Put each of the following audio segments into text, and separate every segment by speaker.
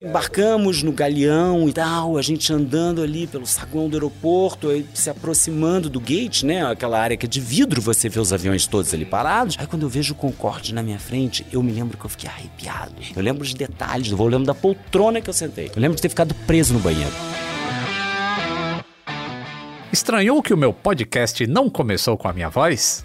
Speaker 1: Embarcamos no galeão e tal, a gente andando ali pelo saguão do aeroporto, se aproximando do gate, né? Aquela área que é de vidro, você vê os aviões todos ali parados. Aí quando eu vejo o Concorde na minha frente, eu me lembro que eu fiquei arrepiado. Eu lembro os detalhes eu lembro da poltrona que eu sentei. Eu lembro de ter ficado preso no banheiro.
Speaker 2: Estranhou que o meu podcast não começou com a minha voz?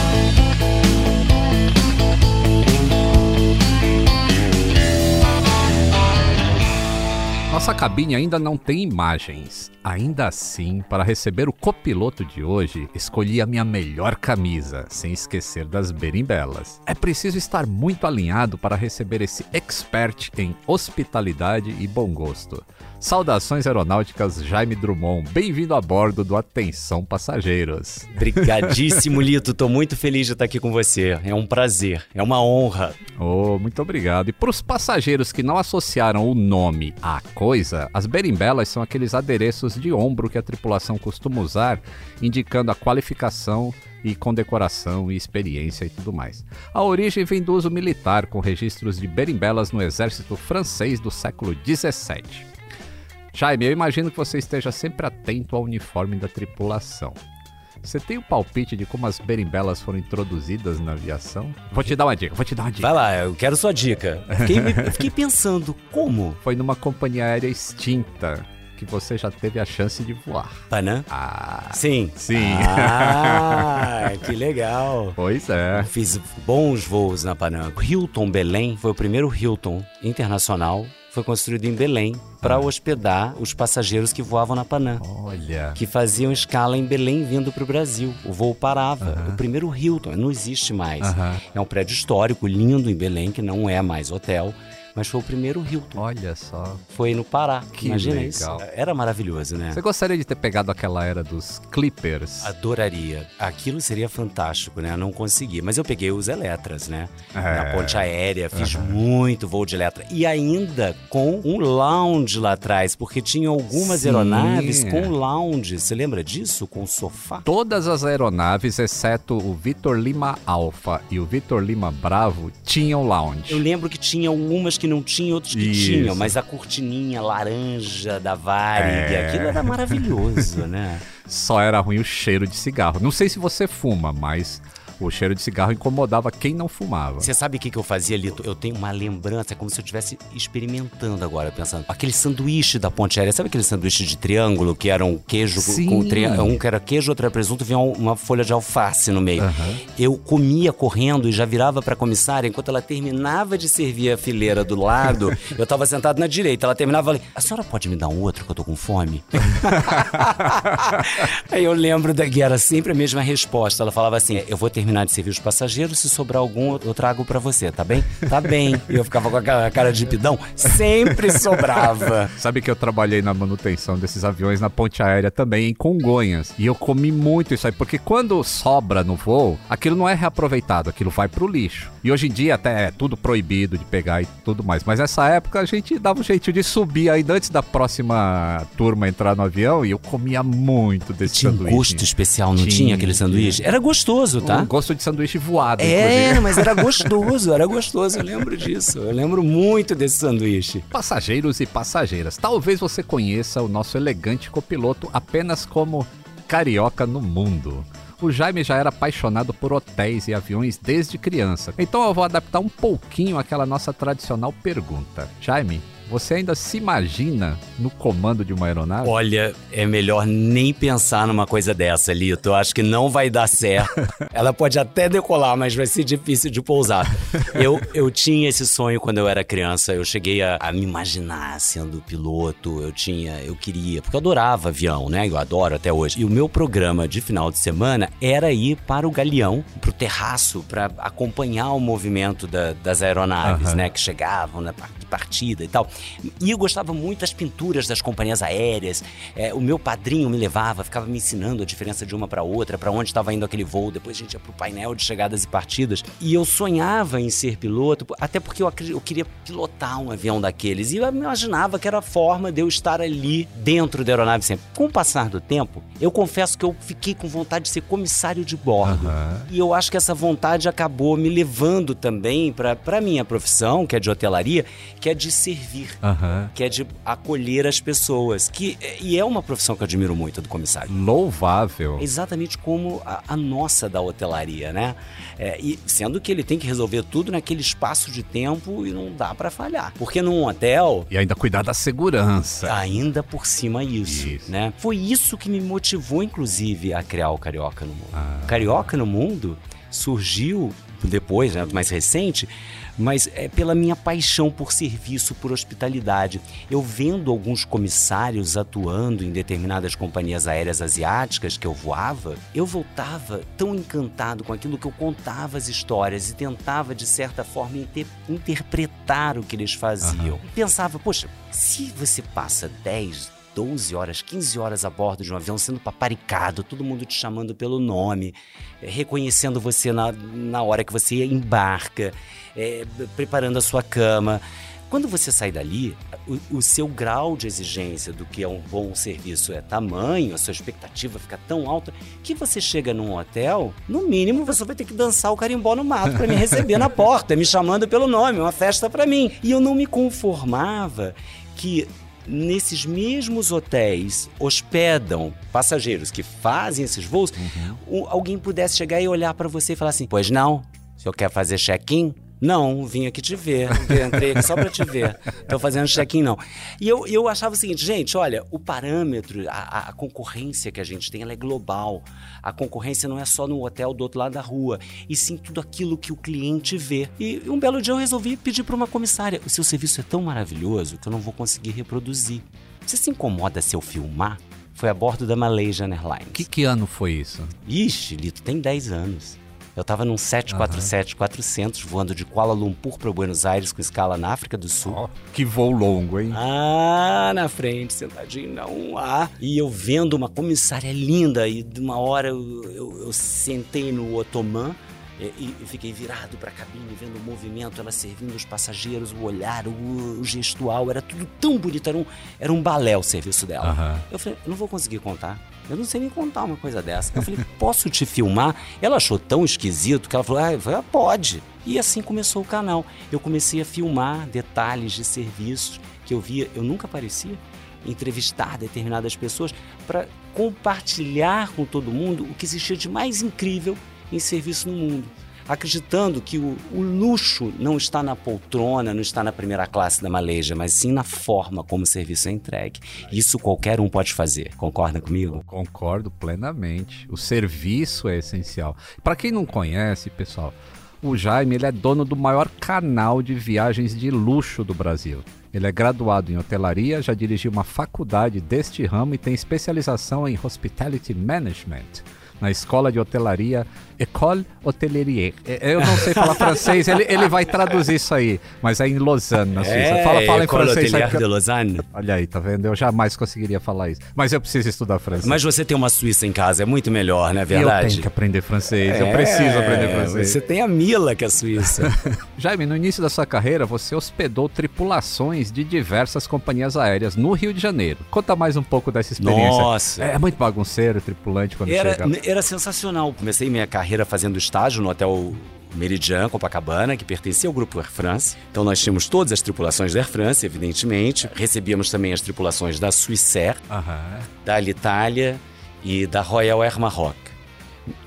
Speaker 2: Nossa cabine ainda não tem imagens. Ainda assim, para receber o copiloto de hoje, escolhi a minha melhor camisa, sem esquecer das berimbelas. É preciso estar muito alinhado para receber esse expert em hospitalidade e bom gosto. Saudações aeronáuticas, Jaime Drummond. Bem-vindo a bordo do Atenção Passageiros.
Speaker 1: Obrigadíssimo, Lito. Tô muito feliz de estar aqui com você. É um prazer, é uma honra.
Speaker 2: Oh, muito obrigado. E para os passageiros que não associaram o nome à coisa, as berimbelas são aqueles adereços de ombro que a tripulação costuma usar, indicando a qualificação e condecoração e experiência e tudo mais. A origem vem do uso militar, com registros de berimbelas no exército francês do século 17. Jaime, eu imagino que você esteja sempre atento ao uniforme da tripulação. Você tem um palpite de como as berimbelas foram introduzidas na aviação? Vou te dar uma dica, vou te dar uma dica.
Speaker 1: Vai lá, eu quero sua dica. Fiquei, fiquei pensando, como?
Speaker 2: Foi numa companhia aérea extinta que você já teve a chance de voar.
Speaker 1: Panam?
Speaker 2: Ah,
Speaker 1: Sim.
Speaker 2: sim.
Speaker 1: Ah, que legal.
Speaker 2: pois é.
Speaker 1: Fiz bons voos na Panam. Hilton Belém foi o primeiro Hilton internacional. Foi construído em Belém para hospedar os passageiros que voavam na Panam.
Speaker 2: Olha.
Speaker 1: Que faziam escala em Belém vindo para o Brasil. O voo parava. O primeiro Hilton, não existe mais. É um prédio histórico, lindo em Belém, que não é mais hotel, mas foi o primeiro Hilton.
Speaker 2: Olha só.
Speaker 1: Foi no Pará.
Speaker 2: Que
Speaker 1: Imagina
Speaker 2: legal.
Speaker 1: isso. Era maravilhoso, né?
Speaker 2: Você gostaria de ter pegado aquela era dos Clippers?
Speaker 1: Adoraria. Aquilo seria fantástico, né? Não consegui. Mas eu peguei os Eletras, né?
Speaker 2: É.
Speaker 1: Na ponte aérea, fiz muito voo de Eletra. E ainda com um lounge lá atrás, porque tinha algumas
Speaker 2: Sim.
Speaker 1: aeronaves com lounge. Você lembra disso? Com sofá?
Speaker 2: Todas as aeronaves, exceto o Vitor Lima Alpha e o Vitor Lima Bravo, tinham lounge.
Speaker 1: Eu lembro que tinha algumas que não tinham, outros que
Speaker 2: Isso.
Speaker 1: tinham, mas a cortininha laranja da Varig,
Speaker 2: É.
Speaker 1: aquilo era maravilhoso, né?
Speaker 2: Só era ruim o cheiro de cigarro. Não sei se você fuma, mas o cheiro de cigarro incomodava quem não fumava.
Speaker 1: Você sabe o que, que eu fazia, Lito? Eu tenho uma lembrança, é como se eu estivesse experimentando agora, pensando. Aquele sanduíche da ponte aérea, sabe aquele sanduíche de triângulo que era um queijo com-
Speaker 2: Sim.
Speaker 1: com triângulo? Um que era queijo, outro era presunto, vinha um- uma folha de alface no meio. Eu comia correndo e já virava pra comissária, enquanto ela terminava de servir a fileira do lado, eu tava sentado na direita. Ela terminava e falei: A senhora pode me dar um outro que eu tô com fome? Aí eu lembro da que era sempre a mesma resposta. Ela falava assim: Eu vou terminar de servir os passageiros, se sobrar algum, eu trago pra você, tá bem? Tá bem. E eu ficava com aquela cara de pidão, sempre sobrava.
Speaker 2: Sabe que eu trabalhei na manutenção desses aviões na ponte aérea também, em Congonhas. E eu comi muito isso aí, porque quando sobra no voo, aquilo não é reaproveitado, aquilo vai pro lixo. E hoje em dia até é tudo proibido de pegar e tudo mais. Mas nessa época a gente dava um jeito de subir ainda antes da próxima turma entrar no avião e eu comia muito desse
Speaker 1: Tinha
Speaker 2: sanduíche.
Speaker 1: gosto especial, não tinha,
Speaker 2: Tinha,
Speaker 1: aquele sanduíche? Era gostoso, tá?
Speaker 2: Um gosto de sanduíche voado,
Speaker 1: É,
Speaker 2: inclusive.
Speaker 1: mas era gostoso, era gostoso. Eu lembro disso. Eu lembro muito desse sanduíche.
Speaker 2: Passageiros e passageiras, talvez você conheça o nosso elegante copiloto apenas como carioca no mundo. O Jaime já era apaixonado por hotéis e aviões desde criança. Então eu vou adaptar um pouquinho aquela nossa tradicional pergunta. Jaime, você ainda se imagina no comando de uma aeronave?
Speaker 1: Olha, é melhor nem pensar numa coisa dessa, Lito. Eu acho que não vai dar certo. Ela pode até decolar, mas vai ser difícil de pousar. Eu, eu tinha esse sonho quando eu era criança. Eu cheguei a, a me imaginar sendo piloto. Eu tinha, eu queria, porque eu adorava avião, né? Eu adoro até hoje. E o meu programa de final de semana era ir para o galeão, para o terraço, para acompanhar o movimento da, das aeronaves,
Speaker 2: Aham.
Speaker 1: né? Que chegavam parte de partida e tal. E eu gostava muito das pinturas das companhias aéreas. É, o meu padrinho me levava, ficava me ensinando a diferença de uma para outra, para onde estava indo aquele voo. Depois a gente ia pro painel de chegadas e partidas. E eu sonhava em ser piloto, até porque eu, eu queria pilotar um avião daqueles. E eu imaginava que era a forma de eu estar ali dentro da aeronave sempre. Com o passar do tempo, eu confesso que eu fiquei com vontade de ser comissário de bordo.
Speaker 2: Aham.
Speaker 1: E eu acho que essa vontade acabou me levando também para a minha profissão, que é de hotelaria, que é de servir.
Speaker 2: Aham.
Speaker 1: Que é de acolher as pessoas. Que, e é uma profissão que eu admiro muito do comissário.
Speaker 2: Louvável.
Speaker 1: Exatamente como a, a nossa da hotelaria, né? É, e sendo que ele tem que resolver tudo naquele espaço de tempo e não dá para falhar. Porque num hotel,
Speaker 2: E ainda cuidar da segurança.
Speaker 1: ainda por cima isso,
Speaker 2: Isso.
Speaker 1: né? Foi isso que me motivou, inclusive, a criar o Carioca no Mundo.
Speaker 2: Ah.
Speaker 1: Carioca no Mundo surgiu depois, né, mais recente, mas é pela minha paixão por serviço, por hospitalidade. Eu vendo alguns comissários atuando em determinadas companhias aéreas asiáticas que eu voava, eu voltava tão encantado com aquilo que eu contava as histórias e tentava, de certa forma, inter- interpretar o que eles faziam. E pensava, poxa, se você passa 10, 12 horas, 15 horas a bordo de um avião sendo paparicado, todo mundo te chamando pelo nome, eh, reconhecendo você na, na hora que você embarca, eh, preparando a sua cama. Quando você sai dali, o, o seu grau de exigência do que é um bom serviço é tamanho, a sua expectativa fica tão alta que você chega num hotel, no mínimo você vai ter que dançar o carimbó no mato para me receber na porta, me chamando pelo nome, uma festa para mim. E eu não me conformava que nesses mesmos hotéis hospedam passageiros que fazem esses voos, o- alguém pudesse chegar e olhar para você e falar assim: Pois não, o senhor quer fazer check-in? Não, vim aqui te ver. Entrei aqui só para te ver. Tô fazendo check-in, não. E eu, eu achava o seguinte, gente, olha, o parâmetro, a, a- a concorrência que a gente tem, ela é global. A concorrência não é só no hotel do outro lado da rua, e sim tudo aquilo que o cliente vê. E um belo dia eu resolvi pedir para uma comissária: o seu serviço é tão maravilhoso que eu não vou conseguir reproduzir. Você se incomoda se eu filmar? Foi a bordo da Malaysian Airlines.
Speaker 2: Que, que ano foi isso?
Speaker 1: Ixi, Lito, tem 10 anos. Eu tava num 747-400 voando de Kuala Lumpur para Buenos Aires com escala na África do Sul.
Speaker 2: Ó, que voo longo, hein?
Speaker 1: Ah, na frente, sentadinho na 1A. E eu vendo uma comissária linda, e de uma hora eu, eu- eu sentei no otomã e, e- e fiquei virado para a cabine, vendo o movimento, ela servindo os passageiros, o olhar, o, o gestual, era tudo tão bonito, era um, era um balé o serviço dela.
Speaker 2: Aham.
Speaker 1: Eu falei, eu não vou conseguir contar. Eu não sei nem contar uma coisa dessa. Eu falei, posso te filmar? Ela achou tão esquisito que ela falou, ah, eu ah, pode. E assim começou o canal. Eu comecei a filmar detalhes de serviços que eu via, eu nunca aparecia, entrevistar determinadas pessoas para compartilhar com todo mundo o que existia de mais incrível em serviço no mundo. Acreditando que o, o luxo não está na poltrona, não está na primeira classe da Malaysia, mas sim na forma como o serviço é entregue. Isso qualquer um pode fazer. Concorda comigo?
Speaker 2: Concordo plenamente. O serviço é essencial. Para quem não conhece, pessoal, o Jaime ele é dono do maior canal de viagens de luxo do Brasil. Ele é graduado em hotelaria, já dirigiu uma faculdade deste ramo e tem especialização em Hospitality Management na escola de hotelaria École Hotelier. É, Eu não sei falar francês, ele, ele vai traduzir isso aí, mas é em Lausanne, na Suíça. fala, fala em francês. aí,
Speaker 1: de Lausanne.
Speaker 2: Olha aí, tá vendo? Eu jamais conseguiria falar isso. Mas eu preciso estudar francês.
Speaker 1: Mas você tem uma Suíça em casa, é muito melhor, não é
Speaker 2: eu
Speaker 1: verdade?
Speaker 2: tenho que aprender francês. Eu preciso aprender
Speaker 1: É,
Speaker 2: francês.
Speaker 1: Você tem a Mila, que é Suíça.
Speaker 2: Jaime, no início da sua carreira, você hospedou tripulações de diversas companhias aéreas no Rio de Janeiro. Conta mais um pouco dessa experiência.
Speaker 1: Nossa.
Speaker 2: É muito bagunceiro, tripulante, quando
Speaker 1: Era,
Speaker 2: chega.
Speaker 1: Era sensacional. Comecei minha carreira fazendo estágio no hotel Meridian, Copacabana, que pertencia ao grupo Air France. Então nós tínhamos todas as tripulações da Air France, evidentemente. Recebíamos também as tripulações da Swissair,
Speaker 2: Aham.
Speaker 1: da Alitalia e da Royal Air Maroc.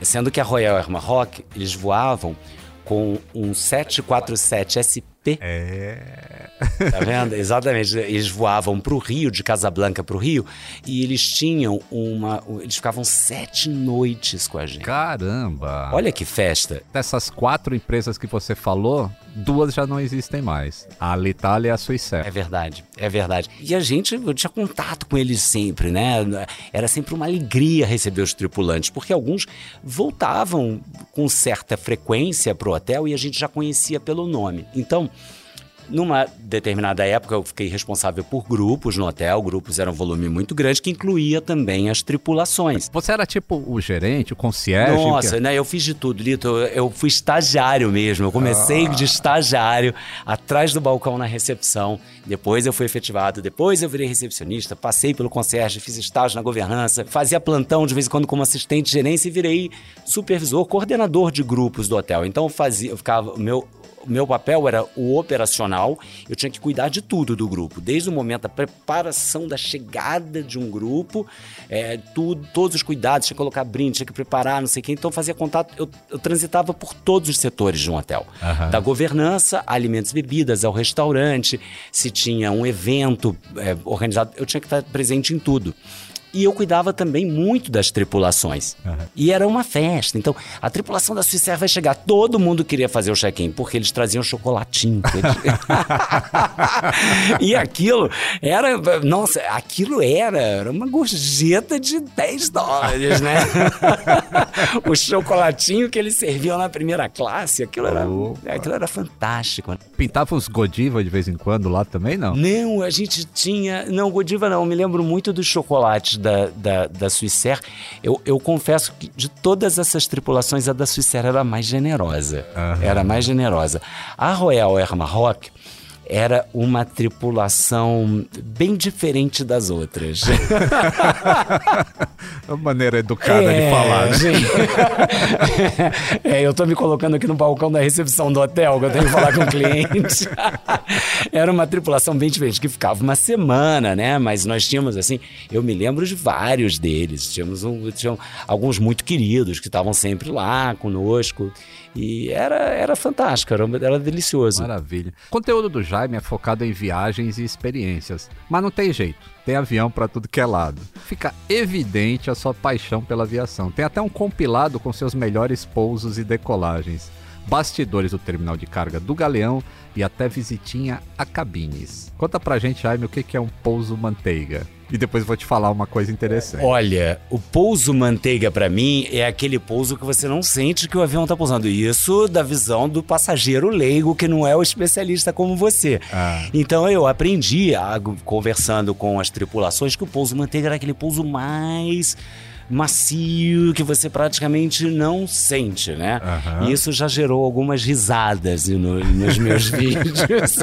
Speaker 1: Sendo que a Royal Air Maroc, eles voavam com um 747 SP.
Speaker 2: É.
Speaker 1: Tá vendo? Exatamente. Eles voavam para o Rio, de Casablanca para o Rio, e eles tinham uma. Eles ficavam sete noites com a gente.
Speaker 2: Caramba!
Speaker 1: Olha que festa.
Speaker 2: Dessas quatro empresas que você falou, duas já não existem mais. A Alitalia e a Swissair.
Speaker 1: É verdade, é verdade. E a gente tinha contato com eles sempre, né? Era sempre uma alegria receber os tripulantes, porque alguns voltavam com certa frequência para o hotel e a gente já conhecia pelo nome. Então, numa determinada época, eu fiquei responsável por grupos no hotel. Grupos eram um volume muito grande, que incluía também as tripulações.
Speaker 2: Você era tipo o gerente, o concierge?
Speaker 1: Nossa, né? Eu fiz de tudo, Lito. Eu, eu fui estagiário mesmo. Eu comecei ah. de estagiário, atrás do balcão na recepção. Depois eu fui efetivado. Depois eu virei recepcionista. Passei pelo concierge, fiz estágio na governança. Fazia plantão de vez em quando como assistente de gerência e virei supervisor, coordenador de grupos do hotel. Então eu fazia, eu ficava, meu meu papel era o operacional, eu tinha que cuidar de tudo do grupo, desde o momento da preparação da chegada de um grupo, é, tudo, todos os cuidados, tinha que colocar brinde, tinha que preparar, não sei o quê. Então fazia contato, eu, eu transitava por todos os setores de um hotel. Uhum. Da governança, alimentos e bebidas, ao restaurante, se tinha um evento é, organizado, eu tinha que estar presente em tudo. E eu cuidava também muito das tripulações. Uhum. E era uma festa. Então, a tripulação da Suíça vai chegar. Todo mundo queria fazer o check-in, porque eles traziam chocolatinho. e aquilo era. Nossa, aquilo era, era uma gorjeta de 10 dólares, né? o chocolatinho que eles serviam na primeira classe, aquilo era, aquilo era fantástico.
Speaker 2: Pintava os Godiva de vez em quando lá também, não?
Speaker 1: Não, a gente tinha. Não, Godiva não. Eu me lembro muito dos chocolates da, da, da Swissair, eu, eu confesso que de todas essas tripulações, a da Swissair era mais generosa. Uhum. Era mais generosa. A Royal Air Maroc era uma tripulação bem diferente das outras.
Speaker 2: É maneira educada é, de falar, né? Gente...
Speaker 1: é, eu tô me colocando aqui no balcão da recepção do hotel, que eu tenho que falar com o cliente. era uma tripulação bem diferente, que ficava uma semana, né? Mas nós tínhamos, assim, eu me lembro de vários deles. Tínhamos um, tinham alguns muito queridos que estavam sempre lá conosco. E era, era fantástico, era, era delicioso.
Speaker 2: Maravilha. O conteúdo do Jaime é focado em viagens e experiências. Mas não tem jeito, tem avião para tudo que é lado. Fica evidente a sua paixão pela aviação. Tem até um compilado com seus melhores pousos e decolagens bastidores do terminal de carga do Galeão e até visitinha a cabines. Conta pra gente, Jaime, o que é um pouso manteiga. E depois vou te falar uma coisa interessante.
Speaker 1: Olha, o pouso manteiga para mim é aquele pouso que você não sente que o avião tá pousando. Isso da visão do passageiro leigo que não é o especialista como você. Ah. Então eu aprendi, conversando com as tripulações, que o pouso manteiga era aquele pouso mais macio que você praticamente não sente, né? Uhum. E isso já gerou algumas risadas no, nos meus vídeos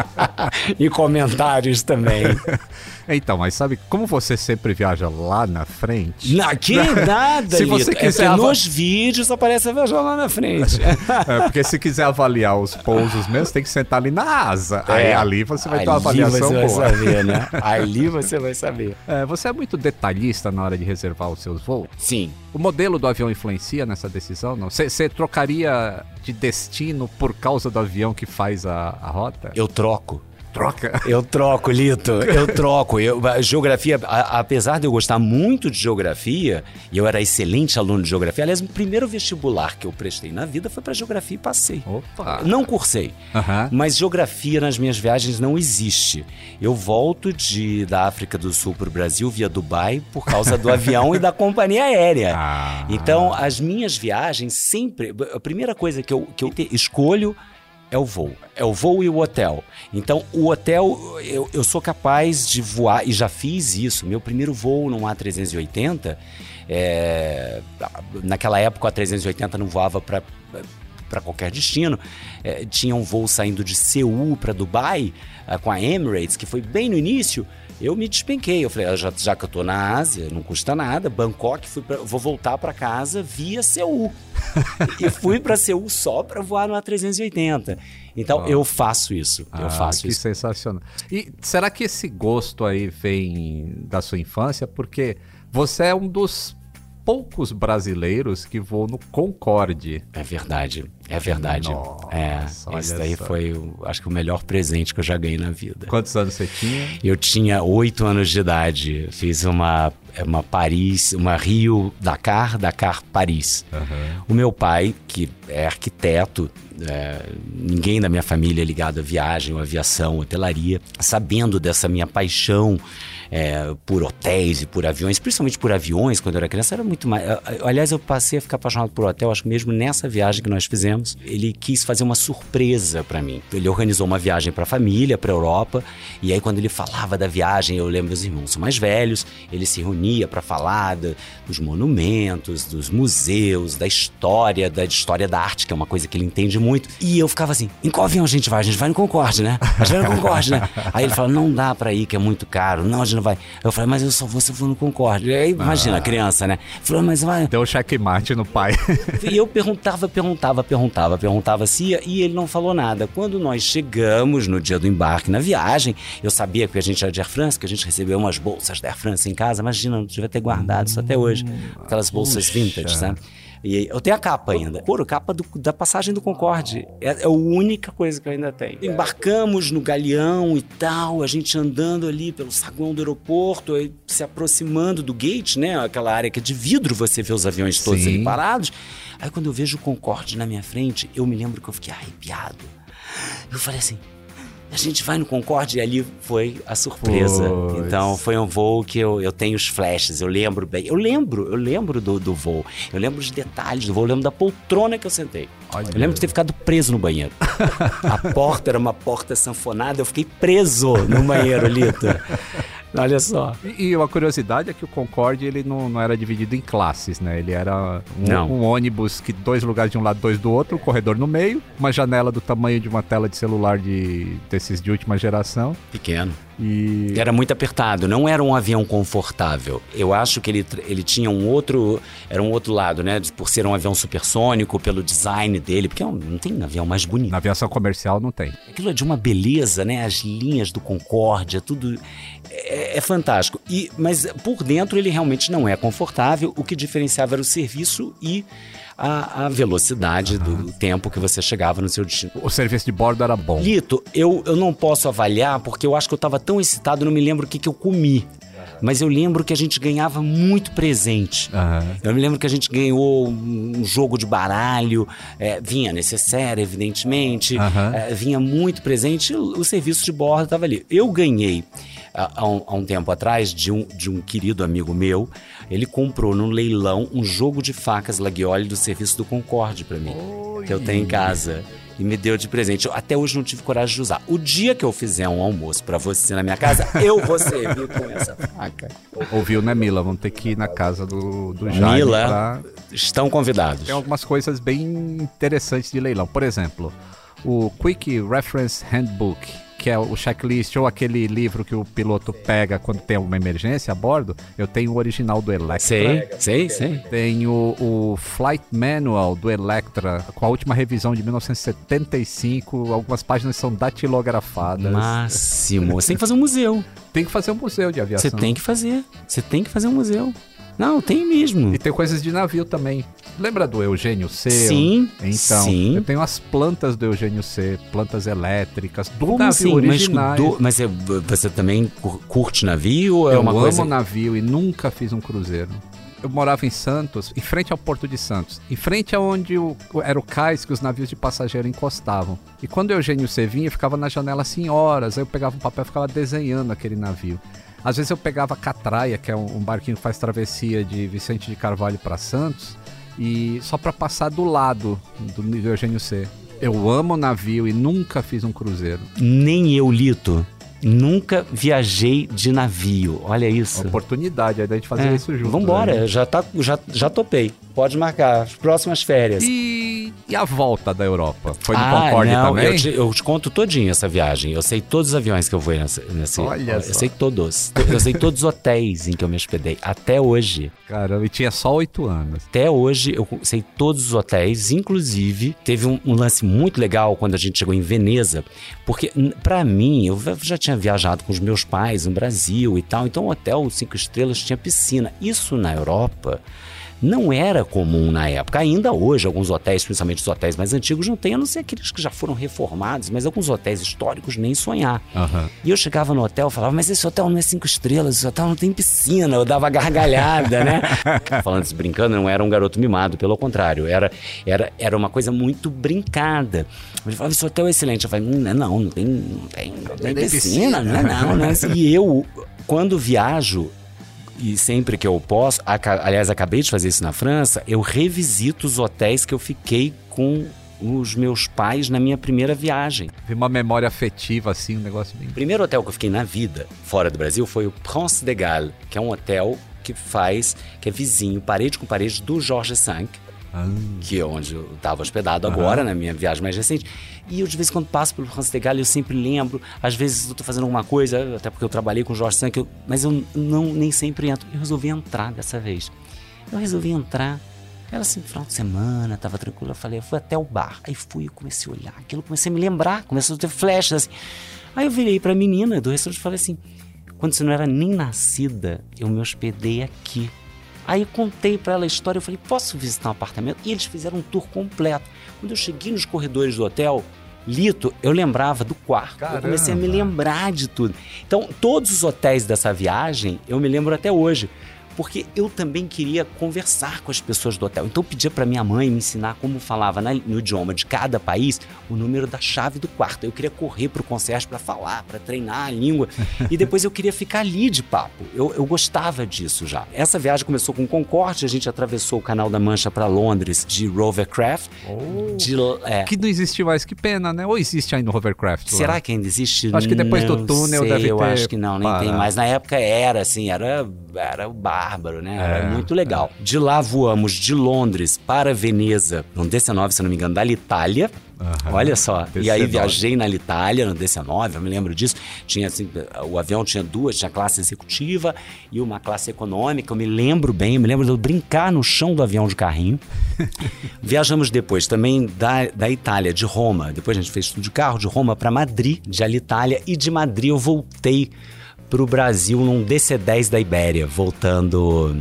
Speaker 1: e comentários também.
Speaker 2: Então, mas sabe como você sempre viaja lá na frente?
Speaker 1: Na, que nada, Se você quiser é nos vídeos aparece viajar lá na frente.
Speaker 2: é, porque se quiser avaliar os pousos mesmo, tem que sentar ali na asa. É, Aí ali você vai ter uma avaliação
Speaker 1: você
Speaker 2: boa.
Speaker 1: Vai saber, né? ali você vai saber.
Speaker 2: É, você é muito detalhista na hora de reservar os seus voos?
Speaker 1: Sim.
Speaker 2: O modelo do avião influencia nessa decisão? Não? Você trocaria de destino por causa do avião que faz a, a rota?
Speaker 1: Eu troco.
Speaker 2: Troca?
Speaker 1: Eu troco, Lito. Eu troco. Eu, geografia, a, apesar de eu gostar muito de geografia, e eu era excelente aluno de geografia, aliás, o primeiro vestibular que eu prestei na vida foi para geografia e passei.
Speaker 2: Opa!
Speaker 1: Não cursei. Uhum. Mas geografia nas minhas viagens não existe. Eu volto de, da África do Sul para o Brasil via Dubai por causa do avião e da companhia aérea. Ah. Então, as minhas viagens sempre. A primeira coisa que eu, que eu escolho é o voo. É o voo e o hotel. Então, o hotel, eu, eu sou capaz de voar, e já fiz isso. Meu primeiro voo num A380, é, naquela época o A380 não voava para para qualquer destino. É, tinha um voo saindo de Seul para Dubai é, com a Emirates, que foi bem no início. Eu me despenquei. Eu falei, ah, já, já que eu tô na Ásia, não custa nada. Bangkok, fui pra, vou voltar para casa via Seul. e fui para Seul só para voar no A380. Então oh. eu faço isso. Eu
Speaker 2: ah,
Speaker 1: faço
Speaker 2: que
Speaker 1: isso.
Speaker 2: sensacional. E será que esse gosto aí vem da sua infância? Porque você é um dos poucos brasileiros que voam no Concorde.
Speaker 1: É verdade, é verdade.
Speaker 2: Nossa,
Speaker 1: é, esse daí foi, acho que o melhor presente que eu já ganhei na vida.
Speaker 2: Quantos anos você tinha?
Speaker 1: Eu tinha oito anos de idade, fiz uma, uma Paris, uma Rio Dakar, Dakar Paris. O meu pai, que é arquiteto, é, ninguém da minha família é ligado à viagem, ou aviação, hotelaria, sabendo dessa minha paixão é, por hotéis e por aviões, principalmente por aviões, quando eu era criança, era muito mais. Aliás, eu passei a ficar apaixonado por hotel, acho que mesmo nessa viagem que nós fizemos, ele quis fazer uma surpresa para mim. Ele organizou uma viagem para a família, para Europa, e aí quando ele falava da viagem, eu lembro meus irmãos são mais velhos, ele se reunia para falar da- dos monumentos, dos museus, da história, da história da arte, que é uma coisa que ele entende muito. E eu ficava assim: em qual avião a gente vai? A gente vai no Concorde, né? A gente vai no Concorde, né? Aí ele fala: não dá pra ir, que é muito caro. Não, a gente não vai. Eu falei: mas eu só vou se eu for no Concorde. E aí, imagina, a criança, né? Falou: mas vai.
Speaker 2: Deu checkmate no pai.
Speaker 1: E eu perguntava, perguntava, perguntava, perguntava se ia, e ele não falou nada. Quando nós chegamos no dia do embarque na viagem, eu sabia que a gente era de Air France, que a gente recebeu umas bolsas da Air France em casa. Imagina, não devia ter guardado isso até hoje. Aquelas bolsas
Speaker 2: Puxa.
Speaker 1: vintage, sabe? E eu tenho a capa ainda. Pô, a capa do- da passagem do Concorde. É, é a única coisa que eu ainda tenho. Embarcamos no galeão e tal, a gente andando ali pelo saguão do aeroporto, se aproximando do gate, né? Aquela área que é de vidro, você vê os aviões todos
Speaker 2: Sim.
Speaker 1: ali parados. Aí quando eu vejo o Concorde na minha frente, eu me lembro que eu fiquei arrepiado. Eu falei assim. A gente vai no Concorde e ali foi a surpresa.
Speaker 2: Pois.
Speaker 1: Então foi um voo que eu, eu tenho os flashes, eu lembro bem. Eu lembro, eu lembro do, do voo. Eu lembro os detalhes do voo, eu lembro da poltrona que eu sentei.
Speaker 2: Olha.
Speaker 1: Eu lembro de ter ficado preso no banheiro. a porta era uma porta sanfonada, eu fiquei preso no banheiro, Lito. Olha só.
Speaker 2: E e uma curiosidade é que o Concorde ele não, não era dividido em classes, né? Ele era um, um ônibus que dois lugares de um lado, dois do outro, um corredor no meio, uma janela do tamanho de uma tela de celular de desses de última geração.
Speaker 1: Pequeno.
Speaker 2: E
Speaker 1: Era muito apertado, não era um avião confortável. Eu acho que ele, ele tinha um outro. Era um outro lado, né? Por ser um avião supersônico, pelo design dele, porque é um- não tem avião mais bonito.
Speaker 2: na aviação comercial não tem.
Speaker 1: Aquilo é de uma beleza, né? As linhas do Concórdia, tudo é, é fantástico. E, mas por dentro ele realmente não é confortável. O que diferenciava era o serviço e a, a velocidade do tempo que você chegava no seu destino.
Speaker 2: O serviço de bordo era bom.
Speaker 1: Lito, eu, eu não posso avaliar porque eu acho que eu estava tão excitado, não me lembro o que, que eu comi. Mas eu lembro que a gente ganhava muito presente.
Speaker 2: Aham.
Speaker 1: Eu me lembro que a gente ganhou um jogo de baralho, é, vinha necessário, evidentemente, é, vinha muito presente, o serviço de bordo estava ali. Eu ganhei há, um, há um tempo atrás de um, de um querido amigo meu, ele comprou num leilão um jogo de facas Laguiole do serviço do Concorde para mim, que eu tenho em casa. E me deu de presente. Eu até hoje não tive coragem de usar. O dia que eu fizer um almoço para você na minha casa, eu vou servir com essa faca.
Speaker 2: Ouviu, né, Mila? Vamos ter que ir na casa do, do Jaime
Speaker 1: Mila,
Speaker 2: pra...
Speaker 1: estão convidados.
Speaker 2: Tem algumas coisas bem interessantes de leilão. Por exemplo, o Quick Reference Handbook, que é o checklist ou aquele livro que o piloto pega quando tem alguma emergência a bordo. Eu tenho o original do Electra.
Speaker 1: Sei, sei, sei.
Speaker 2: Tenho o Flight Manual do Electra, com a última revisão de 1975. Algumas páginas são datilografadas.
Speaker 1: Máximo. Você tem que fazer um museu.
Speaker 2: Tem que fazer um museu de aviação.
Speaker 1: Você tem que fazer. Você tem que fazer um museu. Não, tem mesmo.
Speaker 2: E tem coisas de navio também. Lembra do Eugênio C?
Speaker 1: Sim,
Speaker 2: Então,
Speaker 1: sim.
Speaker 2: eu tenho as plantas do Eugênio C, plantas elétricas, do
Speaker 1: Como
Speaker 2: navio
Speaker 1: assim? Mas,
Speaker 2: originais.
Speaker 1: do- mas é- você também cur- curte navio é
Speaker 2: eu amo
Speaker 1: coisa...
Speaker 2: navio e nunca fiz um cruzeiro. Eu morava em Santos, em frente ao Porto de Santos, em frente aonde o, era o cais que os navios de passageiro encostavam. E quando o Eugênio C vinha, eu ficava na janela assim horas, aí eu pegava um papel e ficava desenhando aquele navio. Às vezes eu pegava a Catraia, que é um, um barquinho que faz travessia de Vicente de Carvalho para Santos, e só para passar do lado do Eugênio C. Eu amo navio e nunca fiz um cruzeiro.
Speaker 1: Nem eu, Lito. Nunca viajei de navio. Olha isso.
Speaker 2: Oportunidade aí da gente fazer
Speaker 1: É,
Speaker 2: isso junto.
Speaker 1: Vambora,
Speaker 2: né?
Speaker 1: já, tá, já, já topei. Pode marcar as próximas férias.
Speaker 2: E, e a volta da Europa? Foi no
Speaker 1: ah,
Speaker 2: Concorde
Speaker 1: não,
Speaker 2: também?
Speaker 1: Eu te, eu te conto todinho essa viagem. Eu sei todos os aviões que eu vou nesse. nesse
Speaker 2: Olha
Speaker 1: eu
Speaker 2: só.
Speaker 1: sei todos. Eu sei todos os hotéis em que eu me hospedei. Até hoje.
Speaker 2: Caramba, e tinha só oito anos.
Speaker 1: Até hoje eu sei todos os hotéis, inclusive teve um, um lance muito legal quando a gente chegou em Veneza, porque pra mim eu já tinha viajado com os meus pais no Brasil e tal, então o hotel cinco estrelas tinha piscina. Isso na Europa não era comum na época. Ainda hoje, alguns hotéis, principalmente os hotéis mais antigos, não tem, a não ser aqueles que já foram reformados, mas alguns hotéis históricos nem sonhar.
Speaker 2: Aham.
Speaker 1: E eu chegava no hotel e falava, mas esse hotel não é cinco estrelas, esse hotel não tem piscina. Eu dava gargalhada, né? Falando isso brincando, não era um garoto mimado, pelo contrário. Era, era, era uma coisa muito brincada. Ele falava, esse hotel é excelente. Eu falei, hum, não, não tem, não tem, não tem
Speaker 2: tem
Speaker 1: piscina, não é não, né? E eu, quando viajo, e sempre que eu posso, aliás, acabei de fazer isso na França, eu revisito os hotéis que eu fiquei com os meus pais na minha primeira viagem.
Speaker 2: Vi uma memória afetiva, assim, um negócio bem.
Speaker 1: O primeiro hotel que eu fiquei na vida, fora do Brasil, foi o Prince de Galles, que é um hotel que faz, que é vizinho, parede com parede do Georges V,
Speaker 2: Ah,
Speaker 1: que é onde eu estava hospedado agora, na minha viagem mais recente. E eu, de vez em quando, passo pelo Prince de eu sempre lembro. Às vezes eu tô fazendo alguma coisa, até porque eu trabalhei com o que eu- mas eu não, nem sempre entro. Eu resolvi entrar dessa vez. Eu resolvi entrar. Era assim, final de semana, tava tranquilo. Eu falei, eu fui até o bar. Aí fui, eu comecei a olhar aquilo, comecei a me lembrar, começou a ter flashes assim. Aí eu virei pra menina do restaurante e falei assim: quando você não era nem nascida, eu me hospedei aqui. Aí contei pra ela a história, eu falei, posso visitar um apartamento? E eles fizeram um tour completo. Quando eu cheguei nos corredores do hotel, Lito, eu lembrava do quarto. Eu comecei a me
Speaker 2: Caramba.
Speaker 1: lembrar de tudo. Então, todos os hotéis dessa viagem, eu me lembro até hoje. Porque eu também queria conversar com as pessoas do hotel. Então eu pedia para minha mãe me ensinar como falava no idioma de cada país o número da chave do quarto. Eu queria correr pro concierge para falar, para treinar a língua. e depois eu queria ficar ali de papo. Eu, eu gostava disso já. Essa viagem começou com Concorde, a gente atravessou o Canal da Mancha para Londres de Rovercraft. De, é,
Speaker 2: Que não existe mais, que pena, né? Ou existe ainda o Hovercraft? lá?
Speaker 1: Será que ainda existe?
Speaker 2: Acho que depois do
Speaker 1: Não
Speaker 2: túnel
Speaker 1: sei,
Speaker 2: deve
Speaker 1: eu
Speaker 2: ter
Speaker 1: acho que não, nem tem
Speaker 2: parado.
Speaker 1: mais. Na época era assim, era, era o bárbaro, né? Era
Speaker 2: É,
Speaker 1: muito legal. De lá voamos de Londres para Veneza, no DC-9, se não me engano, da Itália.
Speaker 2: Aham.
Speaker 1: Olha só. E aí
Speaker 2: DC-9.
Speaker 1: viajei na Itália, no DC-9, eu me lembro disso. Tinha assim, o avião tinha duas, tinha classe executiva e uma classe econômica. Eu me lembro bem, eu me lembro de eu brincar no chão do avião de carrinho. Viajamos depois também da, da Itália, de Roma. Depois a gente fez tudo de carro, de Roma para Madrid, de Alitalia. E de Madrid eu voltei para o Brasil num DC-10 da Ibéria, voltando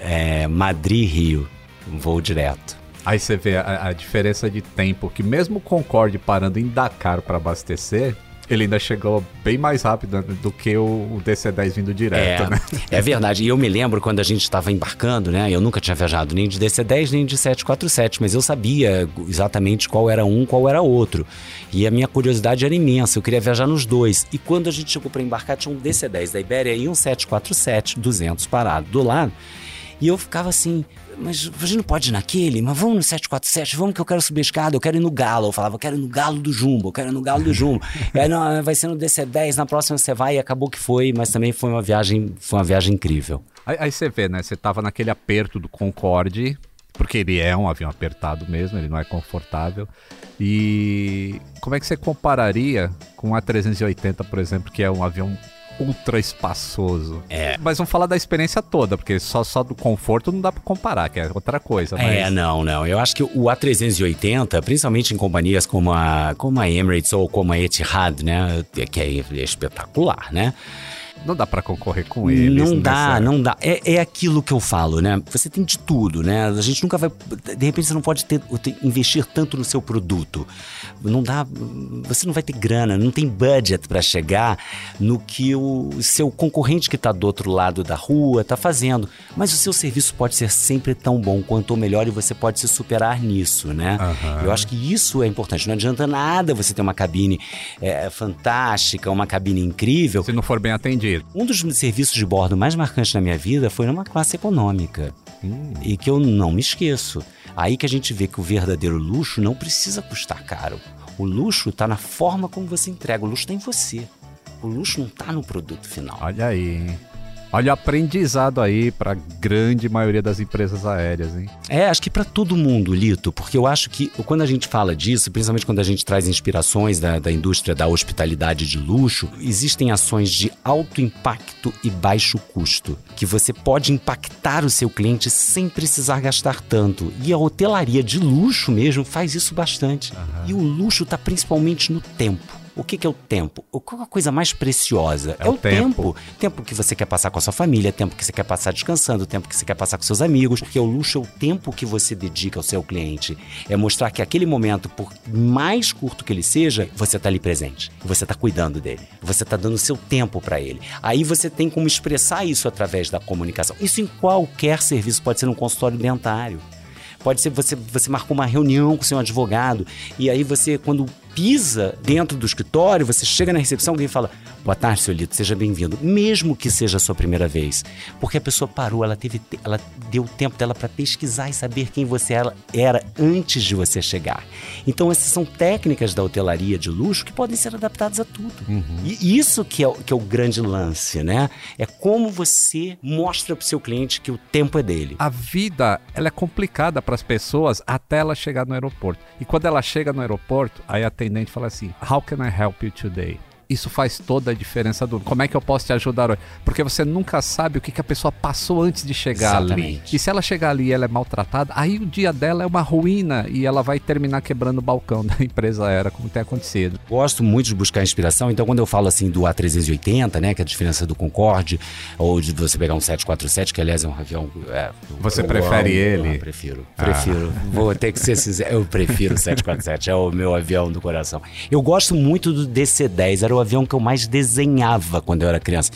Speaker 1: é, Madrid-Rio, um voo direto.
Speaker 2: Aí você vê a, a diferença de tempo, que mesmo o Concorde parando em Dakar para abastecer, ele ainda chegou bem mais rápido do que o, o DC-10 vindo direto,
Speaker 1: é,
Speaker 2: né?
Speaker 1: é verdade. E eu me lembro quando a gente estava embarcando, né? Eu nunca tinha viajado nem de DC-10 nem de 747, mas eu sabia exatamente qual era um, qual era outro. E a minha curiosidade era imensa, eu queria viajar nos dois. E quando a gente chegou para embarcar, tinha um DC-10 da Ibéria e um 747 200 parado do lado. E eu ficava assim, mas a gente não pode ir naquele? Mas vamos no 747, vamos que eu quero subir a escada, eu quero ir no Galo. Eu falava, eu quero ir no Galo do Jumbo, eu quero ir no Galo do Jumbo. aí, não, vai ser no DC-10, na próxima você vai, e acabou que foi, mas também foi uma viagem, foi uma viagem incrível.
Speaker 2: Aí, aí você vê, né? Você tava naquele aperto do Concorde, porque ele é um avião apertado mesmo, ele não é confortável. E como é que você compararia com a 380, por exemplo, que é um avião ultra espaçoso?
Speaker 1: É.
Speaker 2: Mas vamos falar da experiência toda, porque só, só do conforto não dá pra comparar, que é outra coisa. Mas...
Speaker 1: É, não, não. Eu acho que o A380, principalmente em companhias como a, como a Emirates ou como a Etihad, né? Que é, é espetacular, né?
Speaker 2: Não dá pra concorrer com eles.
Speaker 1: Não dá,
Speaker 2: nessa-
Speaker 1: não dá. É, é aquilo que eu falo, né? Você tem de tudo, né? A gente nunca vai. De repente você não pode ter, investir tanto no seu produto. Não dá. Você não vai ter grana, não tem budget para chegar no que o seu concorrente que está do outro lado da rua está fazendo. Mas o seu serviço pode ser sempre tão bom quanto ou melhor e você pode se superar nisso, né?
Speaker 2: Aham.
Speaker 1: Eu acho que isso é importante. Não adianta nada você ter uma cabine é, fantástica, uma cabine incrível.
Speaker 2: Se não for bem atendido.
Speaker 1: Um dos serviços de bordo mais marcantes na minha vida foi numa classe econômica.
Speaker 2: Hum.
Speaker 1: E que eu não me esqueço. Aí que a gente vê que o verdadeiro luxo não precisa custar caro. O luxo está na forma como você entrega. O luxo está em você. O luxo não está no produto final.
Speaker 2: Olha aí. hein? Olha o aprendizado aí pra grande maioria das empresas aéreas, hein?
Speaker 1: É, acho que para todo mundo, Lito, porque eu acho que quando a gente fala disso, principalmente quando a gente traz inspirações da, da indústria da hospitalidade de luxo, existem ações de alto impacto e baixo custo, que você pode impactar o seu cliente sem precisar gastar tanto. E a hotelaria de luxo mesmo faz isso bastante. E o luxo está principalmente no tempo. O que, que é o tempo? O- Qual é a coisa mais preciosa?
Speaker 2: É o tempo.
Speaker 1: Tempo que você quer passar com a sua família, tempo que você quer passar descansando, tempo que você quer passar com seus amigos. Porque o luxo é o tempo que você dedica ao seu cliente. É mostrar que aquele momento, por mais curto que ele seja, você tá ali presente. Você tá cuidando dele. Você tá dando seu tempo para ele. Aí você tem como expressar isso através da comunicação. Isso em qualquer serviço, pode ser um consultório dentário. Pode ser você, você marcou uma reunião com seu advogado e aí você, quando pisa dentro do escritório, você chega na recepção alguém fala: Boa tarde, seu Lito, seja bem-vindo. Mesmo que seja a sua primeira vez. Porque a pessoa parou, ela teve, te- ela deu tempo dela para pesquisar e saber quem você era, antes de você chegar. Então, essas são técnicas da hotelaria de luxo que podem ser adaptadas a tudo. E isso que é, o- que é o grande lance, né? É como você mostra para o seu cliente que o tempo é dele.
Speaker 2: A vida ela é complicada para as pessoas até ela chegar no aeroporto. E quando ela chega no aeroporto, aí a atendente fala assim: How can I help you today? Isso faz toda a diferença do como é que eu posso te ajudar hoje? Porque você nunca sabe o que, que a pessoa passou antes de chegar ali.
Speaker 1: Exatamente.
Speaker 2: E se ela chegar ali e ela é maltratada, aí o dia dela é uma ruína e ela vai terminar quebrando o balcão da empresa aérea, como tem acontecido.
Speaker 1: Gosto muito de buscar inspiração, então quando eu falo assim do A380, né, que é a diferença do Concorde, ou de você pegar um 747, que aliás é um avião... é,
Speaker 2: Você prefere ele?
Speaker 1: eu prefiro, prefiro. Vou ter que ser sincero, eu prefiro o 747, é o meu avião do coração. Eu gosto muito do DC-10, era o avião que eu mais desenhava quando eu era criança.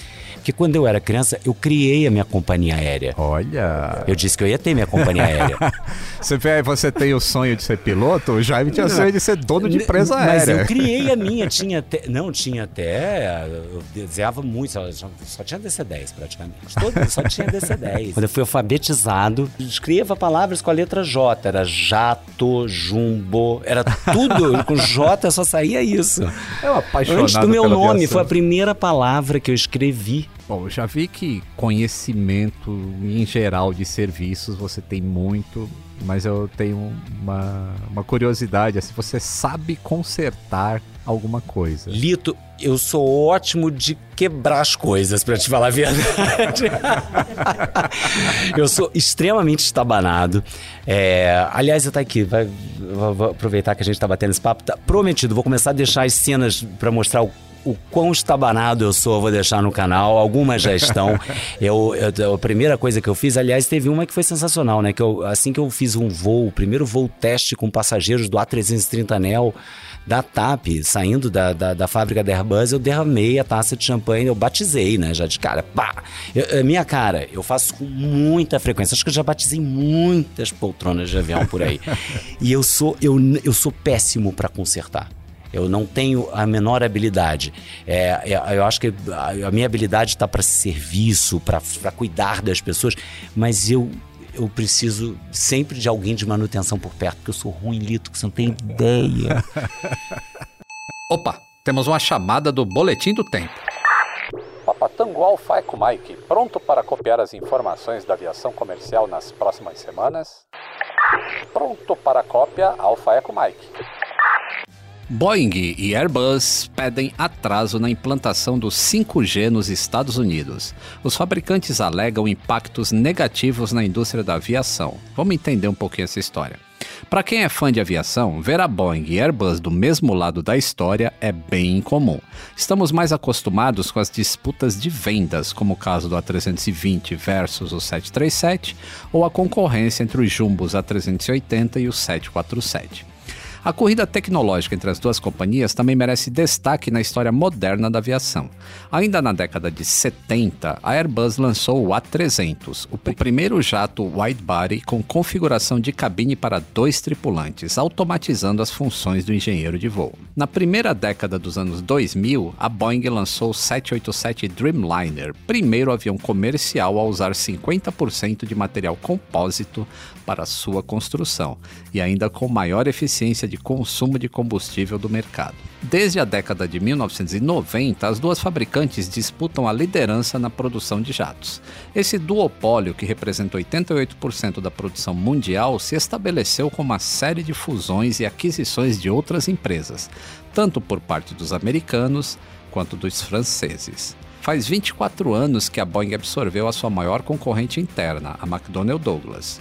Speaker 1: Porque quando eu era criança, eu criei a minha companhia aérea.
Speaker 2: Olha.
Speaker 1: Eu disse que eu ia ter minha companhia aérea.
Speaker 2: Você, vê, você tem o sonho de ser piloto? O Jaime tinha o sonho de ser dono de empresa
Speaker 1: Mas
Speaker 2: aérea.
Speaker 1: eu criei a minha, tinha até. Não, tinha até. Eu desenhava muito, só, tinha DC-10 praticamente. Todo, só tinha DC-10. Quando eu fui alfabetizado, escreva palavras com a letra J. Era jato, jumbo, era tudo. com J só saía isso.
Speaker 2: É um apaixonado
Speaker 1: meu nome,
Speaker 2: aviação.
Speaker 1: foi a primeira palavra que eu escrevi.
Speaker 2: Bom, eu já vi que conhecimento em geral de serviços você tem muito, mas eu tenho uma, uma curiosidade, assim, você sabe consertar alguma coisa.
Speaker 1: Lito, eu sou ótimo de quebrar as coisas, pra te falar a verdade. eu sou extremamente estabanado. É, aliás, tá aqui, vai, vou, aproveitar que a gente tá batendo esse papo. Tá prometido, vou começar a deixar as cenas pra mostrar o. O quão estabanado eu sou, eu vou deixar no canal. Algumas já estão. eu, eu- a primeira coisa que eu fiz, aliás, teve uma que foi sensacional, né? Que eu, assim que eu fiz um voo, o primeiro voo teste com passageiros do A330 Neo, da TAP, saindo da, da, da fábrica da Airbus, eu derramei a taça de champanhe, eu batizei, né? Já de cara, pá! Eu- é minha cara, eu faço com muita frequência. Acho que eu já batizei muitas poltronas de avião por aí. e eu sou, eu, eu sou péssimo para consertar. Eu não tenho a menor habilidade. É, é, eu acho que a, a minha habilidade está para serviço, para cuidar das pessoas, mas eu, eu preciso sempre de alguém de manutenção por perto, porque eu sou ruim, Lito, que você não tem ideia.
Speaker 2: Opa, temos uma chamada do Boletim do Tempo. Papa Tango Alfa Eco Mike, pronto para copiar as informações da aviação comercial nas próximas semanas? Pronto para a cópia Alfa Eco Mike. Boeing e Airbus pedem atraso na implantação do 5G nos Estados Unidos. Os fabricantes alegam impactos negativos na indústria da aviação. Vamos entender um pouquinho essa história. Para quem é fã de aviação, ver a Boeing e Airbus do mesmo lado da história é bem incomum. Estamos mais acostumados com as disputas de vendas, como o caso do A320 versus o 737, ou a concorrência entre os jumbos A380 e o 747. A corrida tecnológica entre as duas companhias também merece destaque na história moderna da aviação. Ainda na década de 70, a Airbus lançou o A300, o pr- primeiro jato wide-body com configuração de cabine para dois tripulantes, automatizando as funções do engenheiro de voo. Na primeira década dos anos 2000, a Boeing lançou o 787 Dreamliner, primeiro avião comercial a usar 50% de material compósito para sua construção e ainda com maior eficiência de consumo de combustível do mercado. Desde a década de 1990, as duas fabricantes disputam a liderança na produção de jatos. Esse duopólio, que representa 88% da produção mundial, se estabeleceu com uma série de fusões e aquisições de outras empresas, tanto por parte dos americanos quanto dos franceses. Faz 24 anos que a Boeing absorveu a sua maior concorrente interna, a McDonnell Douglas.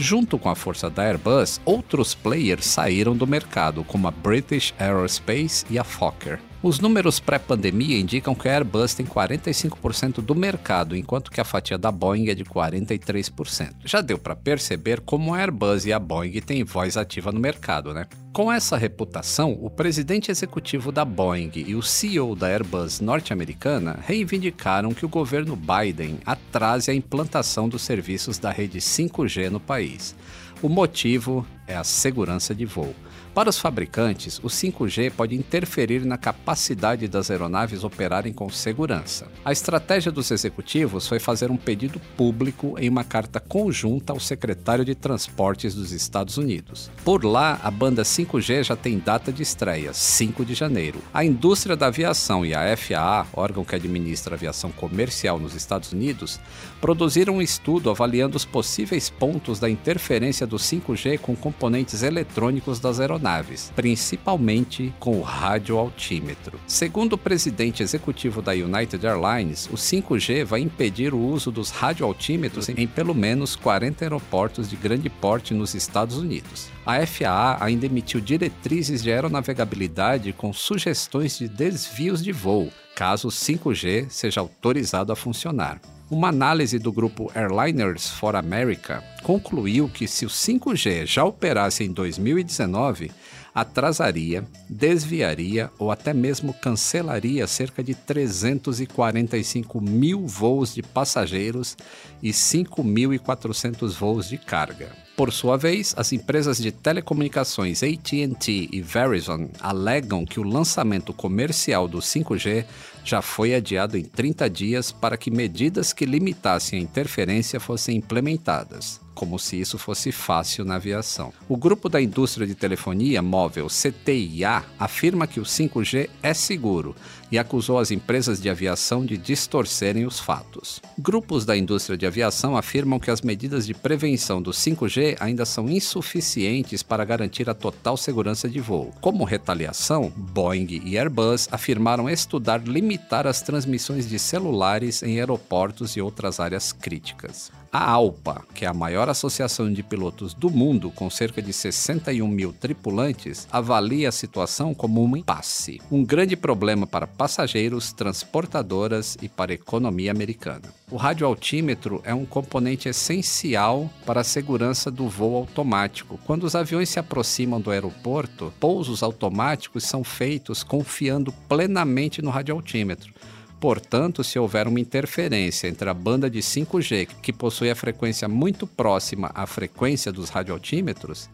Speaker 2: Junto com a força da Airbus, outros players saíram do mercado, como a British Aerospace e a Fokker. Os números pré-pandemia indicam que a Airbus tem 45% do mercado, enquanto que a fatia da Boeing é de 43%. Já deu para perceber como a Airbus e a Boeing têm voz ativa no mercado, né? Com essa reputação, o presidente executivo da Boeing e o CEO da Airbus norte-americana reivindicaram que o governo Biden atrase a implantação dos serviços da rede 5G no país. O motivo é a segurança de voo. Para os fabricantes, o 5G pode interferir na capacidade das aeronaves operarem com segurança. A estratégia dos executivos foi fazer um pedido público em uma carta conjunta ao secretário de Transportes dos Estados Unidos. Por lá, a banda 5G já tem data de estreia, 5 de janeiro. A indústria da aviação e a FAA, órgão que administra a aviação comercial nos Estados Unidos, produziram um estudo avaliando os possíveis pontos da interferência do 5G com componentes eletrônicos das aeronaves, principalmente com o radioaltímetro. Segundo o presidente executivo da United Airlines, o 5G vai impedir o uso dos radioaltímetros em pelo menos 40 aeroportos de grande porte nos Estados Unidos. A FAA ainda emitiu diretrizes de aeronavegabilidade com sugestões de desvios de voo, caso o 5G seja autorizado a funcionar. Uma análise do grupo Airliners for America concluiu que se o 5G já operasse em 2019, atrasaria, desviaria ou até mesmo cancelaria cerca de 345 mil voos de passageiros e 5.400 voos de carga. Por sua vez, as empresas de telecomunicações AT&T e Verizon alegam que o lançamento comercial do 5G já foi adiado em 30 dias para que medidas que limitassem a interferência fossem implementadas como se isso fosse fácil na aviação. O grupo da indústria de telefonia móvel CTIA afirma que o 5G é seguro e acusou as empresas de aviação de distorcerem os fatos. Grupos da indústria de aviação afirmam que as medidas de prevenção do 5G ainda são insuficientes para garantir a total segurança de voo. Como retaliação, Boeing e Airbus afirmaram estudar limitar as transmissões de celulares em aeroportos e outras áreas críticas. A ALPA, que é a maior associação de pilotos do mundo, com cerca de 61 mil tripulantes, avalia a situação como um impasse, um grande problema para passageiros, transportadoras e para a economia americana. O radioaltímetro é um componente essencial para a segurança do voo automático. Quando os aviões se aproximam do aeroporto, pousos automáticos são feitos confiando plenamente no radioaltímetro. Portanto, se houver uma interferência entre a banda de 5G, que possui a frequência muito próxima à frequência dos radioaltímetros,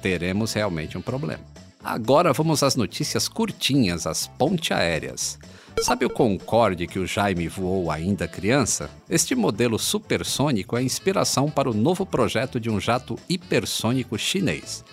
Speaker 2: teremos realmente um problema. Agora vamos às notícias curtinhas, as ponte aéreas. Sabe o Concorde que o Jaime voou ainda criança? Este modelo supersônico é inspiração para o novo projeto de um jato hipersônico chinês.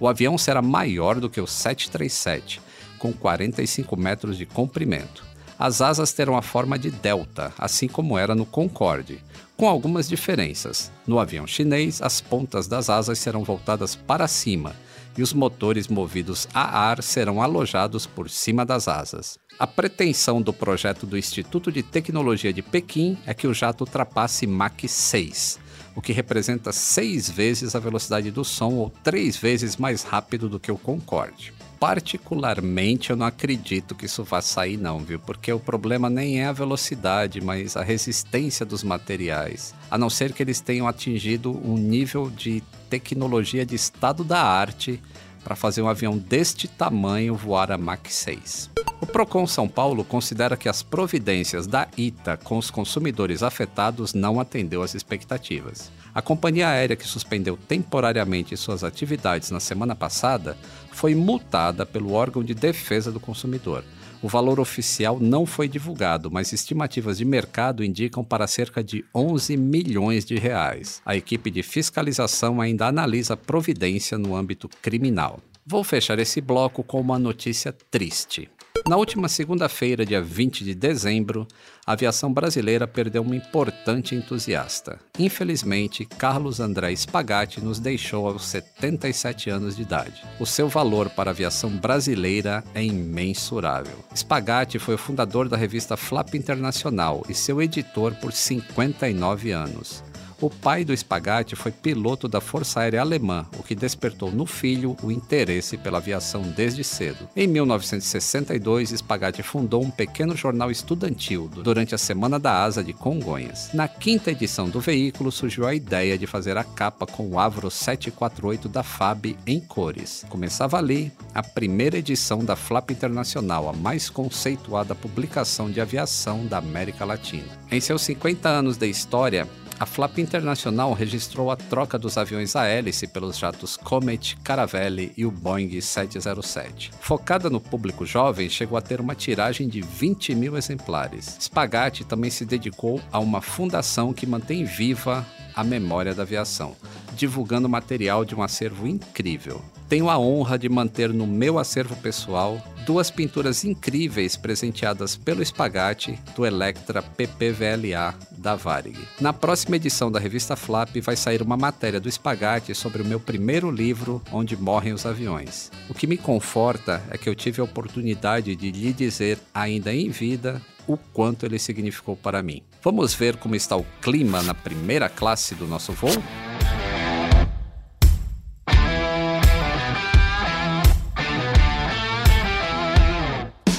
Speaker 2: O avião será maior do que o 737, com 45 metros de comprimento. As asas terão a forma de delta, assim como era no Concorde, com algumas diferenças. No avião chinês, as pontas das asas serão voltadas para cima e os motores movidos a ar serão alojados por cima das asas. A pretensão do projeto do Instituto de Tecnologia de Pequim é que o jato ultrapasse Mach 6, o que representa seis vezes a velocidade do som ou três vezes mais rápido do que o Concorde particularmente eu não acredito que isso vá sair não, viu? Porque o problema nem é a velocidade, mas a resistência dos materiais. A não ser que eles tenham atingido um nível de tecnologia de estado da arte para fazer um avião deste tamanho voar a Mach 6. O Procon São Paulo considera que as providências da ITA com os consumidores afetados não atendeu às expectativas. A companhia aérea que suspendeu temporariamente suas atividades na semana passada foi multada pelo órgão de defesa do consumidor. O valor oficial não foi divulgado, mas estimativas de mercado indicam para cerca de 11 milhões de reais. A equipe de fiscalização ainda analisa providência no âmbito criminal. Vou fechar esse bloco com uma notícia triste. Na última segunda-feira, dia 20 de dezembro, a aviação brasileira perdeu uma importante entusiasta. Infelizmente, Carlos André Spagatti nos deixou aos 77 anos de idade. O seu valor para a aviação brasileira é imensurável. Spagatti foi o fundador da revista Flap Internacional e seu editor por 59 anos. O pai do Spagatti foi piloto da Força Aérea Alemã, o que despertou no filho o interesse pela aviação desde cedo. Em 1962, Spagatti fundou um pequeno jornal estudantil durante a Semana da Asa de Congonhas. Na quinta edição do veículo surgiu a ideia de fazer a capa com o Avro 748 da FAB em cores. Começava ali a primeira edição da Flap Internacional, a mais conceituada publicação de aviação da América Latina. Em seus 50 anos de história, a Flap Internacional registrou a troca dos aviões a hélice pelos jatos Comet, Caravelle e o Boeing 707. Focada no público jovem, chegou a ter uma tiragem de 20 mil exemplares. Spagatti também se dedicou a uma fundação que mantém viva a memória da aviação, divulgando material de um acervo incrível. Tenho a honra de manter no meu acervo pessoal duas pinturas incríveis presenteadas pelo Spagatti do Electra PPVLA da Varig. Na próxima edição da revista Flap vai sair uma matéria do Spagatti sobre o meu primeiro livro, Onde Morrem os Aviões. O que me conforta é que eu tive a oportunidade de lhe dizer, ainda em vida, o quanto ele significou para mim. Vamos ver como está o clima na primeira classe do nosso voo?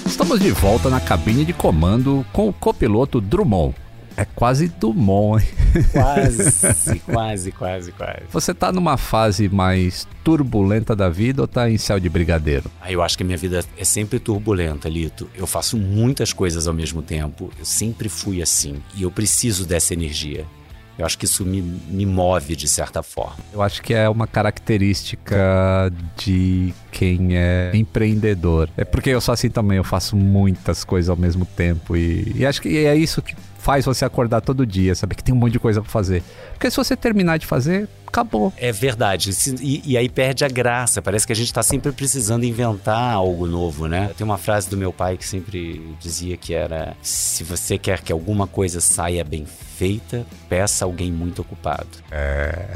Speaker 2: Estamos de volta na cabine de comando com o copiloto Drummond. É quase Dumont, hein?
Speaker 1: Quase, quase, quase, quase.
Speaker 2: Você tá numa fase mais turbulenta da vida ou tá em céu de brigadeiro?
Speaker 1: Ah, eu acho que a minha vida é sempre turbulenta, Lito. Eu faço muitas coisas ao mesmo tempo. Eu sempre fui assim. E eu preciso dessa energia. Eu acho que isso me, me move de certa forma.
Speaker 2: Eu acho que é uma característica de quem é empreendedor. É porque eu sou assim também, eu faço muitas coisas ao mesmo tempo. E, e acho que é isso que faz você acordar todo dia, saber que tem um monte de coisa para fazer. Porque se você terminar de fazer, acabou.
Speaker 1: É verdade. E, e, aí perde a graça. Parece que a gente está sempre precisando inventar algo novo, né? Tem uma frase do meu pai que sempre dizia que era: se você quer que alguma coisa saia bem feita, peça alguém muito ocupado.
Speaker 2: É.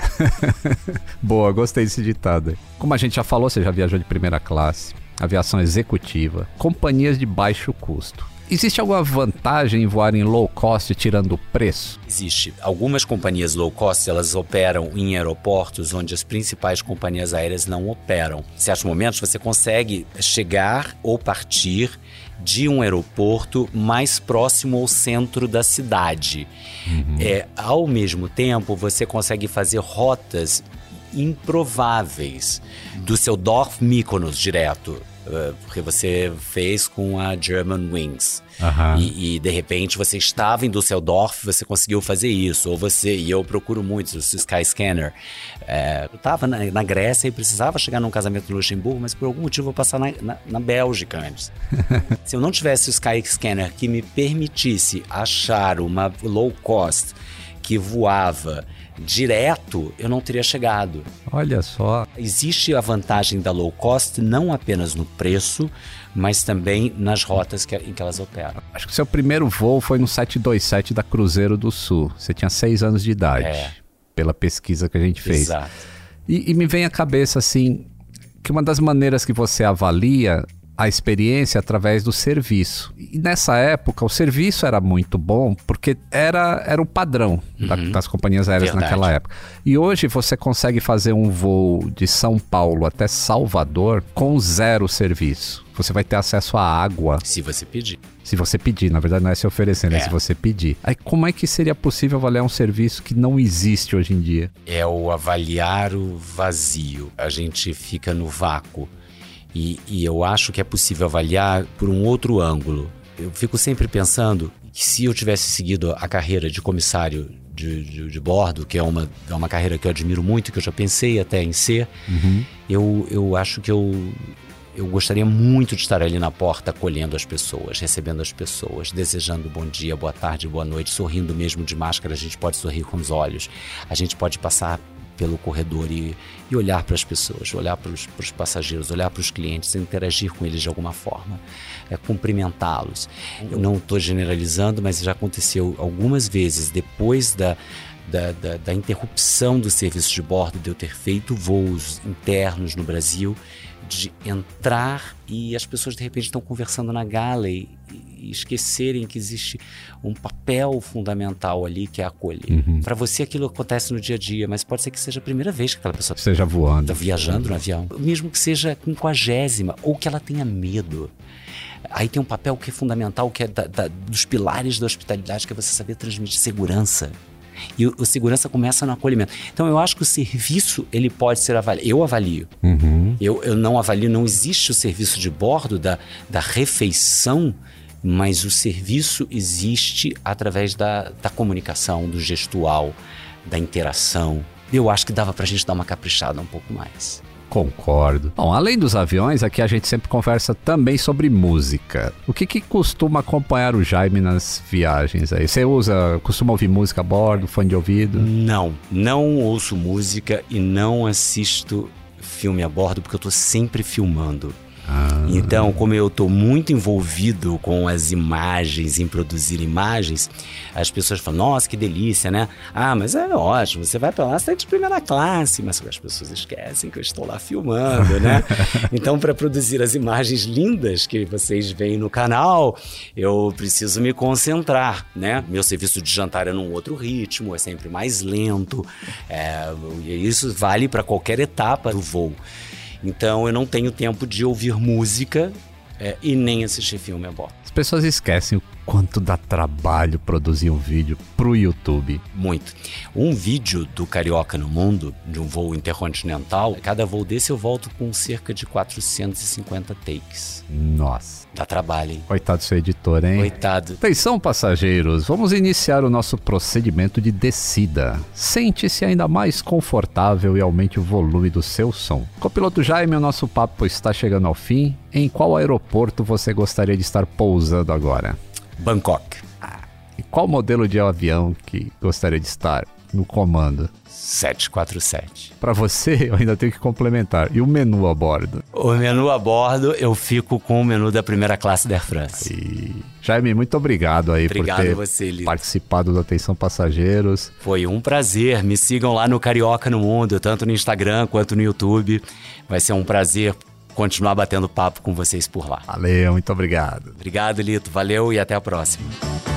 Speaker 2: Boa, gostei desse ditado. Como a gente já falou, você já viajou de primeira classe, aviação executiva, companhias de baixo custo. Existe alguma vantagem em voar em low cost tirando o preço?
Speaker 1: Existe. Algumas companhias low cost elas operam em aeroportos onde as principais companhias aéreas não operam. Em certos momentos você consegue chegar ou partir de um aeroporto mais próximo ao centro da cidade. Uhum. É, ao mesmo tempo, você consegue fazer rotas improváveis do seu Dorf Mykonos direto porque você fez com a German Wings. Uhum. E, e, de repente você estava em Düsseldorf, você conseguiu fazer isso. Ou você, e eu procuro muito o Skyscanner. É, eu estava na, na, Grécia e precisava chegar num casamento no Luxemburgo, mas por algum motivo eu vou passar na, na, na Bélgica antes. Se eu não tivesse o Skyscanner que me permitisse achar uma low cost que voava direto, eu não teria chegado.
Speaker 2: Olha só.
Speaker 1: Existe a vantagem da low cost não apenas no preço, mas também nas rotas que, em que elas operam.
Speaker 2: Acho que seu primeiro voo foi no 727 da Cruzeiro do Sul. Você tinha seis anos de idade, é. pela pesquisa que a gente fez.
Speaker 1: Exato.
Speaker 2: E, e me vem à cabeça assim que uma das maneiras que você avalia a experiência através do serviço. E nessa época, o serviço era muito bom porque era, era o padrão uhum. da, das companhias aéreas Verdade. naquela época. E hoje você consegue fazer um voo de São Paulo até Salvador com zero serviço. Você vai ter acesso à água.
Speaker 1: Se você pedir.
Speaker 2: Se você pedir, na verdade não é se oferecer, né? É. Se você pedir. Aí como é que seria possível avaliar um serviço que não existe hoje em dia?
Speaker 1: É o avaliar o vazio. A gente fica no vácuo. E, e eu acho que é possível avaliar por um outro ângulo. Eu fico sempre pensando que se eu tivesse seguido a carreira de comissário de, de, de, bordo, que é uma, é uma carreira que eu admiro muito, que eu já pensei até em ser, uhum. eu, eu acho que eu, eu gostaria muito de estar ali na porta acolhendo as pessoas, recebendo as pessoas, desejando bom dia, boa tarde, boa noite, sorrindo mesmo de máscara, a gente pode sorrir com os olhos, a gente pode passar pelo corredor e, e olhar para as pessoas, olhar para os, passageiros, olhar para os clientes, interagir com eles de alguma forma, é, cumprimentá-los. Eu não estou generalizando, mas já aconteceu algumas vezes depois da, da, da, da, interrupção do serviço de bordo, de eu ter feito voos internos no Brasil, de entrar e as pessoas de repente estão conversando na gala e, e esquecerem que existe um papel fundamental ali que é acolher.
Speaker 2: Uhum.
Speaker 1: Para você aquilo acontece no dia a dia, mas pode ser que seja a primeira vez que aquela pessoa
Speaker 2: Esteja voando.
Speaker 1: está viajando no avião, mesmo que seja quinquagésima ou que ela tenha medo. Aí tem um papel que é fundamental, que é da- da- dos pilares da hospitalidade, que é você saber transmitir segurança. E o, o segurança começa no acolhimento. Então eu acho que o serviço ele pode ser avaliado. Eu avalio.
Speaker 2: Uhum.
Speaker 1: Eu, eu não avalio, não existe o serviço de bordo da, da refeição, mas o serviço existe através da, da comunicação, do gestual, da interação. Eu acho que dava pra gente dar uma caprichada um pouco mais.
Speaker 2: Concordo. Bom, além dos aviões, aqui a gente sempre conversa também sobre música. O que que costuma acompanhar o Jaime nas viagens aí? Você usa, costuma ouvir música a bordo, fone de ouvido?
Speaker 1: Não, não ouço música e não assisto filme a bordo porque eu tô sempre filmando. Então, como eu estou muito envolvido com as imagens, em produzir imagens, as pessoas falam, nossa, que delícia, né? Ah, mas é ótimo, você vai para lá, você está de primeira classe, mas as pessoas esquecem que eu estou lá filmando, né? então, para produzir as imagens lindas que vocês veem no canal, eu preciso me concentrar, né? Meu serviço de jantar é num outro ritmo, é sempre mais lento, é, e isso vale para qualquer etapa do voo. Então eu não tenho tempo de ouvir música é, e nem assistir filme a bordo.
Speaker 2: As pessoas esquecem o quanto dá trabalho produzir um vídeo pro YouTube.
Speaker 1: Muito. Um vídeo do Carioca no Mundo, de um voo intercontinental, cada voo desse eu volto com cerca de 450 takes.
Speaker 2: Nossa,
Speaker 1: Dá trabalho, hein?
Speaker 2: coitado do seu editor, hein?
Speaker 1: Coitado.
Speaker 2: Atenção, passageiros, vamos iniciar o nosso procedimento de descida. Sente-se ainda mais confortável e aumente o volume do seu som. Copiloto Jaime, o nosso papo está chegando ao fim. Em qual aeroporto você gostaria de estar pousando agora?
Speaker 1: Bangkok.
Speaker 2: E qual modelo de avião que gostaria de estar no comando?
Speaker 1: 747.
Speaker 2: Para você, eu ainda tenho que complementar. E o menu a bordo?
Speaker 1: O menu a bordo, eu fico com o menu da primeira classe da Air France.
Speaker 2: E... Jaime, muito obrigado aí
Speaker 1: Obrigado
Speaker 2: por ter
Speaker 1: você, Lito.
Speaker 2: participado do Atenção Passageiros.
Speaker 1: Foi um prazer. Me sigam lá no Carioca no Mundo, tanto no Instagram quanto no YouTube. Vai ser um prazer continuar batendo papo com vocês por lá.
Speaker 2: Valeu, muito obrigado.
Speaker 1: Obrigado, Lito. Valeu e até a próxima.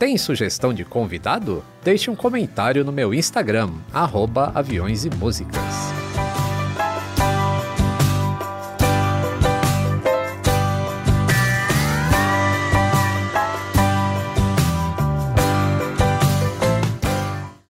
Speaker 2: Tem sugestão de convidado? Deixe um comentário no meu Instagram, aviões e músicas.